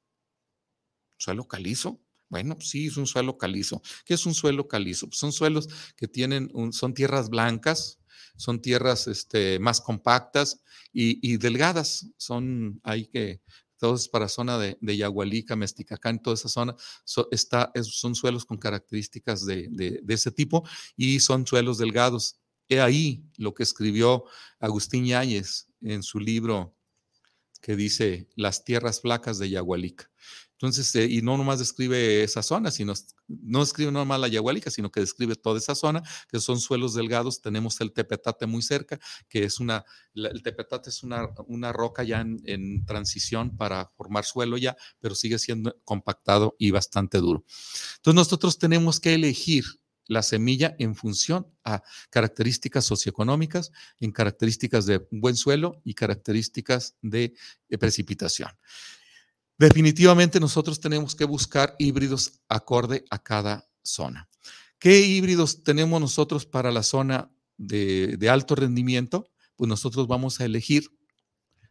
¿Suelo calizo? Bueno, sí, es un suelo calizo. ¿Qué es un suelo calizo? Pues son suelos que tienen, son tierras blancas, son tierras este, más compactas y, delgadas. Son ahí que, todos para zona de, de Yagualica, Mesticacán, toda esa zona, son suelos con características de, de, ese tipo y son suelos delgados. He ahí lo que escribió Agustín Yáñez en su libro que dice Las tierras flacas de Yagualica. Entonces, eh, y no nomás describe esa zona, sino no escribe nomás la Yagualica, sino que describe toda esa zona, que son suelos delgados. Tenemos el Tepetate muy cerca, que es una, el Tepetate es una, una roca ya en, en, transición para formar suelo ya, pero sigue siendo compactado y bastante duro. Entonces, nosotros tenemos que elegir la semilla en función a características socioeconómicas, en características de buen suelo y características de, precipitación. Definitivamente nosotros tenemos que buscar híbridos acorde a cada zona. ¿Qué híbridos tenemos nosotros para la zona de, alto rendimiento? pues nosotros vamos a elegir,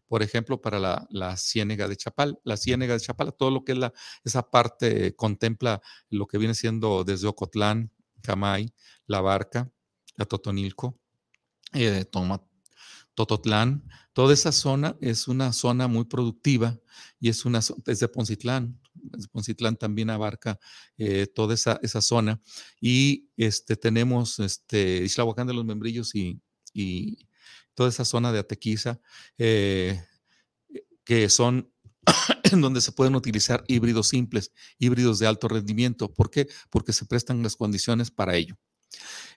por ejemplo, para la, la ciénega de Chapal, la ciénega de Chapal, todo lo que es la, esa parte contempla lo que viene siendo desde Ocotlán, Camay, La Barca, a Totonilco, eh, Tototlán, toda esa zona es una zona muy productiva y es una, desde Poncitlán, Poncitlán también abarca eh, toda esa, esa, zona. Y este, tenemos este, Islahuacán de los Membrillos y, y toda esa zona de Atequiza eh, que son en donde se pueden utilizar híbridos simples, híbridos de alto rendimiento. ¿Por qué? Porque se prestan las condiciones para ello.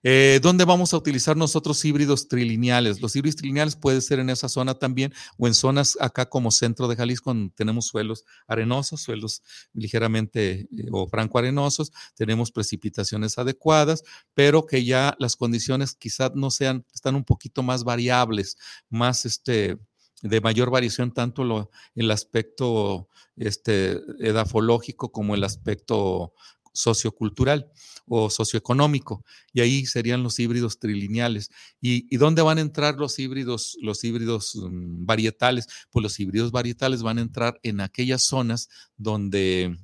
Eh, ¿Dónde vamos a utilizar nosotros híbridos trilineales? Los híbridos trilineales puede ser en esa zona también o en zonas acá como centro de Jalisco, tenemos suelos arenosos, suelos ligeramente eh, o franco arenosos, tenemos precipitaciones adecuadas, pero que ya las condiciones quizás no sean, están un poquito más variables, más este, de mayor variación tanto el aspecto este, edafológico como el aspecto sociocultural o socioeconómico. Y ahí serían los híbridos trilineales. ¿Y, dónde van a entrar los híbridos, los híbridos mm, varietales? Pues los híbridos varietales van a entrar en aquellas zonas donde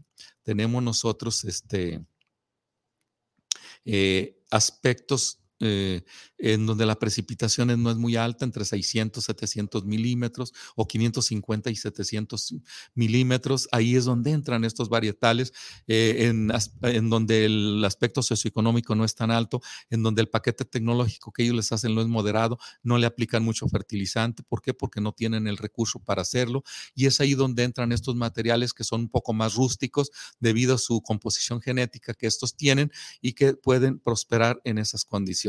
tenemos nosotros este, eh, aspectos eh, en donde la precipitación no es muy alta, entre 600, 700 milímetros o 550 y 700 milímetros. Ahí es donde entran estos varietales, eh, en, donde el aspecto socioeconómico no es tan alto, en donde el paquete tecnológico que ellos les hacen no es moderado, no le aplican mucho fertilizante. ¿Por qué? Porque no tienen el recurso para hacerlo. Y es ahí donde entran estos materiales que son un poco más rústicos debido a su composición genética que estos tienen y que pueden prosperar en esas condiciones.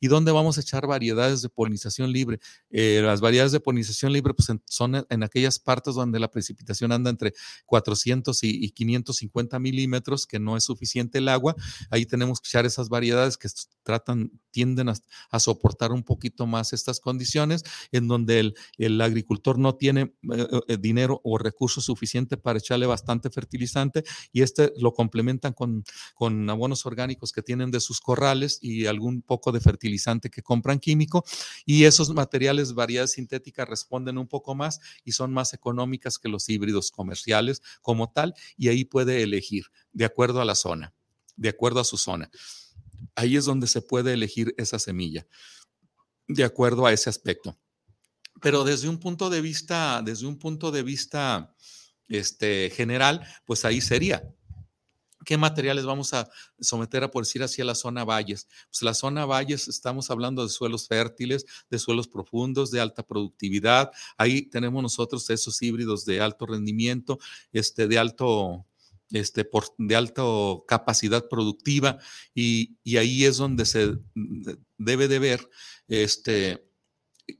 ¿Y dónde vamos a echar variedades de polinización libre? Eh, las variedades de polinización libre pues, son en, aquellas partes donde la precipitación anda entre 400 y, 550 milímetros, que no es suficiente el agua. Ahí tenemos que echar esas variedades que tratan, tienden a, soportar un poquito más estas condiciones, en donde el, el agricultor no tiene eh, eh, dinero o recursos suficiente para echarle bastante fertilizante y este lo complementan con, con abonos orgánicos que tienen de sus corrales y algún poco de fertilizante fertilizante que compran químico y esos materiales variedades sintéticas responden un poco más y son más económicas que los híbridos comerciales como tal y ahí puede elegir de acuerdo a la zona, de acuerdo a su zona. Ahí es donde se puede elegir esa semilla, de acuerdo a ese aspecto. Pero desde un punto de vista, desde un punto de vista este, general, pues ahí sería ¿Qué materiales vamos a someter a, por decir así, a la zona valles? Pues la zona valles, estamos hablando de suelos fértiles, de suelos profundos, de alta productividad. Ahí tenemos nosotros esos híbridos de alto rendimiento, este, de alto, este, por, de alta capacidad productiva y, y, ahí es donde se debe de ver este,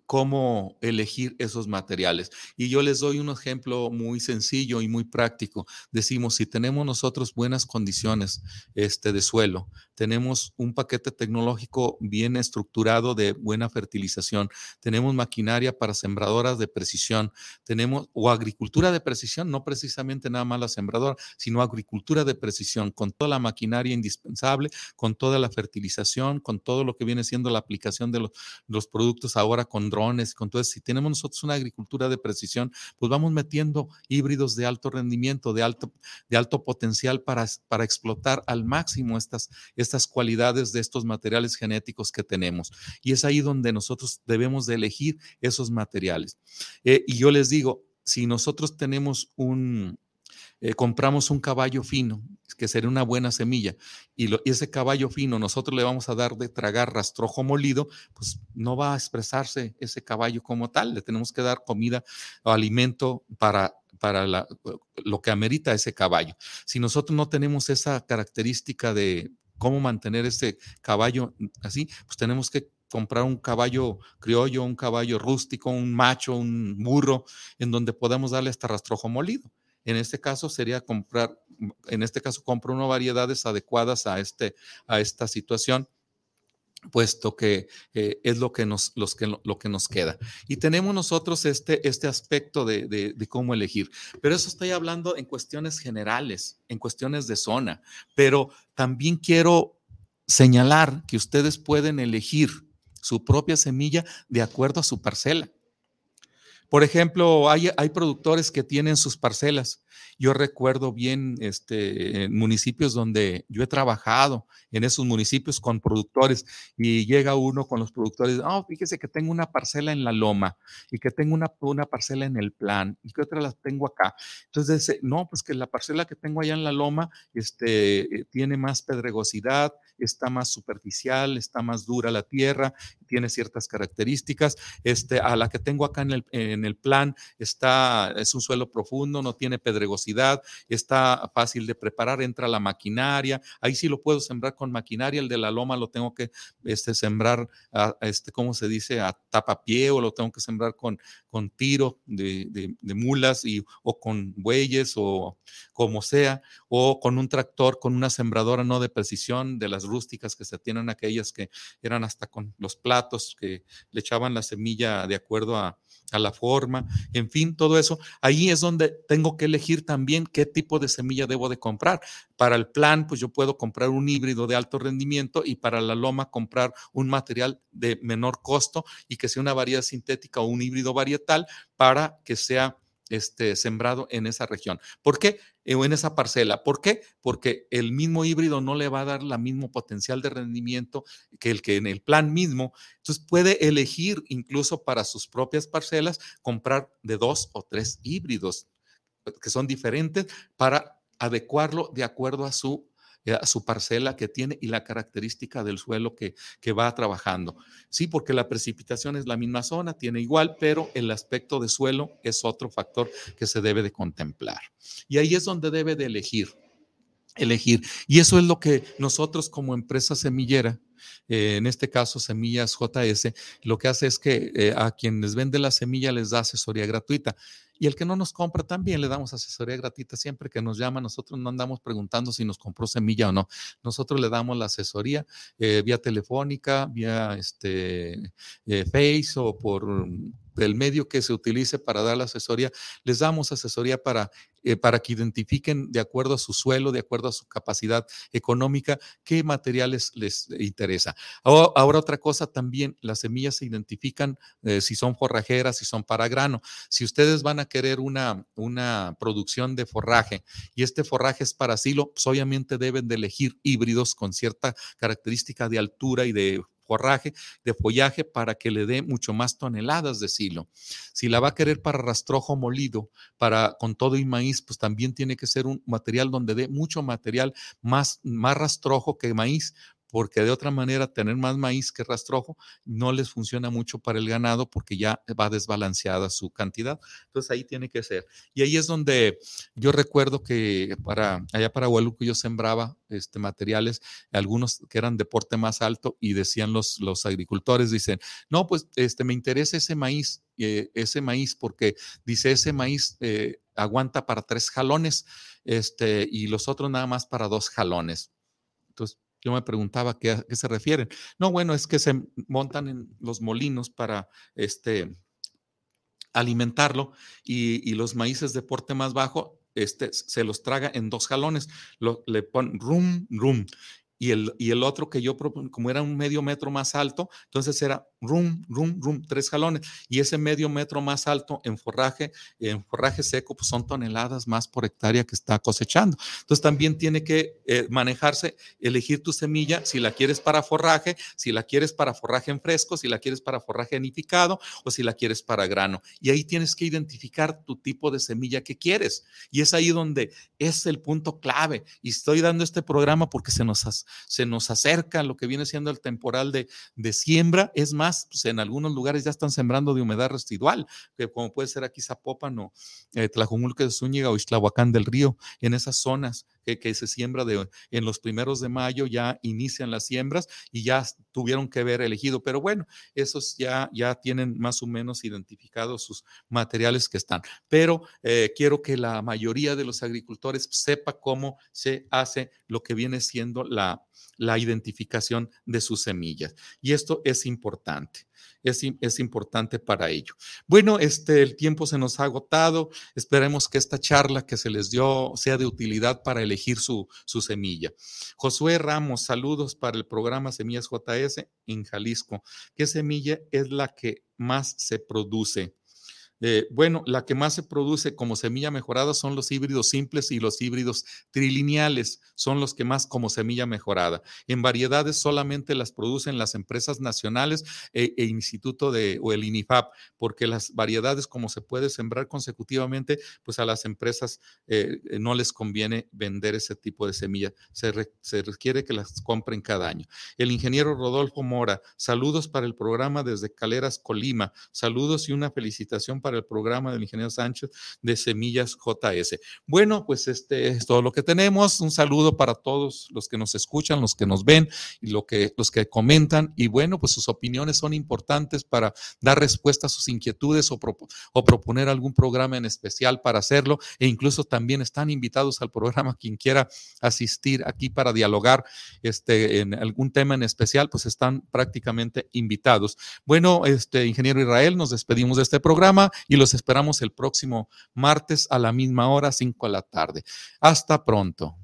cómo elegir esos materiales. Y yo les doy un ejemplo muy sencillo y muy práctico. Decimos, si tenemos nosotros buenas condiciones este, de suelo, tenemos un paquete tecnológico bien estructurado de buena fertilización, tenemos maquinaria para sembradoras de precisión, tenemos o agricultura de precisión, no precisamente nada más la sembradora, sino agricultura de precisión, con toda la maquinaria indispensable, con toda la fertilización, con todo lo que viene siendo la aplicación de los, los productos ahora con drones, con todo eso. Si tenemos nosotros una agricultura de precisión, pues vamos metiendo híbridos de alto rendimiento, de alto, de alto potencial para, para explotar al máximo estas, estas cualidades de estos materiales genéticos que tenemos. Y es ahí donde nosotros debemos de elegir esos materiales. Eh, y yo les digo, si nosotros tenemos un, eh, compramos un caballo fino, que sería una buena semilla, y, ese caballo fino nosotros le vamos a dar de tragar rastrojo molido, pues no va a expresarse ese caballo como tal, le tenemos que dar comida o alimento para para lo que amerita ese caballo. Si nosotros no tenemos esa característica de cómo mantener ese caballo así, pues tenemos que comprar un caballo criollo, un caballo rústico, un macho, un burro, en donde podamos darle hasta rastrojo molido. En este caso sería comprar, en este caso compro unas variedades adecuadas a, este, a esta situación puesto que eh, es lo que, nos, los que, lo que nos queda. Y tenemos nosotros este, este aspecto de, de, cómo elegir. Pero eso estoy hablando en cuestiones generales, en cuestiones de zona. Pero también quiero señalar que ustedes pueden elegir su propia semilla de acuerdo a su parcela. Por ejemplo, hay, hay productores que tienen sus parcelas yo recuerdo bien este, municipios donde yo he trabajado, en esos municipios con productores, y llega uno con los productores, oh, fíjese que tengo una parcela en la loma y que tengo una, una parcela en el plan y que otra la tengo acá. Entonces, no, pues que la parcela que tengo allá en la loma este, eh, tiene más pedregosidad, está más superficial, está más dura la tierra, tiene ciertas características. Este, a la que tengo acá en el, en el plan está, es un suelo profundo, no tiene pedregosidad, está fácil de preparar, entra la maquinaria. Ahí sí lo puedo sembrar con maquinaria. El de la loma lo tengo que este, sembrar, a, este, ¿cómo se dice? A tapapié o lo tengo que sembrar con, con tiro de, de, mulas y, o con bueyes o como sea, o con un tractor, con una sembradora no de precisión de las rústicas que se tienen aquellas que eran hasta con los platos que le echaban la semilla de acuerdo a, a la forma, en fin, todo eso. Ahí es donde tengo que elegir también qué tipo de semilla debo de comprar. Para el plan, pues yo puedo comprar un híbrido de alto rendimiento y para la loma comprar un material de menor costo y que sea una variedad sintética o un híbrido varietal para que sea este, sembrado en esa región. ¿Por qué? Eh, o en esa parcela. ¿Por qué? Porque el mismo híbrido no le va a dar el mismo potencial de rendimiento que el que en el plan mismo. Entonces puede elegir incluso para sus propias parcelas comprar de dos o tres híbridos que son diferentes para adecuarlo de acuerdo a su eh, su parcela que tiene y la característica del suelo que, que va trabajando. Sí, porque la precipitación es la misma zona, tiene igual, pero el aspecto de suelo es otro factor que se debe de contemplar. Y ahí es donde debe de elegir elegir. Y eso es lo que nosotros como empresa semillera, eh, en este caso Semillas JS, lo que hace es que eh, a quienes vende la semilla les da asesoría gratuita. Y el que no nos compra también le damos asesoría gratuita siempre que nos llama. Nosotros no andamos preguntando si nos compró semilla o no. Nosotros le damos la asesoría eh, vía telefónica, vía este, Face o por el medio que se utilice para dar la asesoría, les damos asesoría para, eh, para que identifiquen de acuerdo a su suelo, de acuerdo a su capacidad económica, qué materiales les interesa. Ahora, otra cosa también, las semillas se identifican eh, si son forrajeras, si son para grano. Si ustedes van a querer una, una producción de forraje y este forraje es para silo, pues obviamente deben de elegir híbridos con cierta característica de altura y de forraje, de follaje para que le dé mucho más toneladas de silo. Si la va a querer para rastrojo molido, para con todo y maíz, pues también tiene que ser un material donde dé mucho material más, más rastrojo que maíz, porque de otra manera tener más maíz que rastrojo no les funciona mucho para el ganado porque ya va desbalanceada su cantidad. Entonces ahí tiene que ser. Y ahí es donde yo recuerdo que para allá para Hualuco yo sembraba este, materiales, algunos que eran de porte más alto y decían los, los agricultores, dicen, no, pues este, me interesa ese maíz, eh, ese maíz porque dice ese maíz eh, aguanta para tres jalones este, y los otros nada más para dos jalones. Entonces, yo me preguntaba qué, a qué se refieren. No, bueno, es que se montan en los molinos para este, alimentarlo y, los maíces de porte más bajo este, se los traga en dos jalones, lo, le ponen rum, rum. Y el, otro que yo, como era un medio metro más alto, entonces era rum, rum, rum, tres jalones. Y ese medio metro más alto en forraje, en forraje seco, pues son toneladas más por hectárea que está cosechando. Entonces también tiene que eh, manejarse, elegir tu semilla, si la quieres para forraje, si la quieres para forraje en fresco, si la quieres para forraje anificado o si la quieres para grano. Y ahí tienes que identificar tu tipo de semilla que quieres. Y es ahí donde es el punto clave. Y estoy dando este programa porque se nos, se nos acerca lo que viene siendo el temporal de, de siembra. Es más, pues en algunos lugares ya están sembrando de humedad residual, que como puede ser aquí Zapopan o eh, de Zúñiga o Ixtlahuacán del Río, en esas zonas que, se siembra de, en los primeros de mayo, ya inician las siembras y ya tuvieron que ver elegido, pero bueno, esos ya, ya tienen más o menos identificados sus materiales que están. Pero eh, quiero que la mayoría de los agricultores sepa cómo se hace lo que viene siendo la, la identificación de sus semillas. Y esto es importante. Es, importante para ello. Bueno, este, el tiempo se nos ha agotado. Esperemos que esta charla que se les dio sea de utilidad para elegir su, su semilla. Josué Ramos, saludos para el programa Semillas JS en Jalisco. ¿Qué semilla es la que más se produce? Eh, bueno, la que más se produce como semilla mejorada son los híbridos simples y los híbridos trilineales, son los que más como semilla mejorada. En variedades solamente las producen las empresas nacionales e, e Instituto de, o el INIFAP, porque las variedades como se puede sembrar consecutivamente, pues a las empresas eh, no les conviene vender ese tipo de semilla. Se, se requiere que las compren cada año. El ingeniero Rodolfo Mora, saludos para el programa desde Caleras, Colima. Saludos y una felicitación para el programa del ingeniero Sánchez de Semillas JS. Bueno, pues este es todo lo que tenemos. Un saludo para todos los que nos escuchan, los que nos ven y lo que, los que comentan. Y bueno, pues sus opiniones son importantes para dar respuesta a sus inquietudes o, o proponer algún programa en especial para hacerlo. E incluso también están invitados al programa quien quiera asistir aquí para dialogar este, en algún tema en especial, pues están prácticamente invitados. Bueno, este ingeniero Israel, nos despedimos de este programa y los esperamos el próximo martes a la misma hora, 5 de la tarde. Hasta pronto.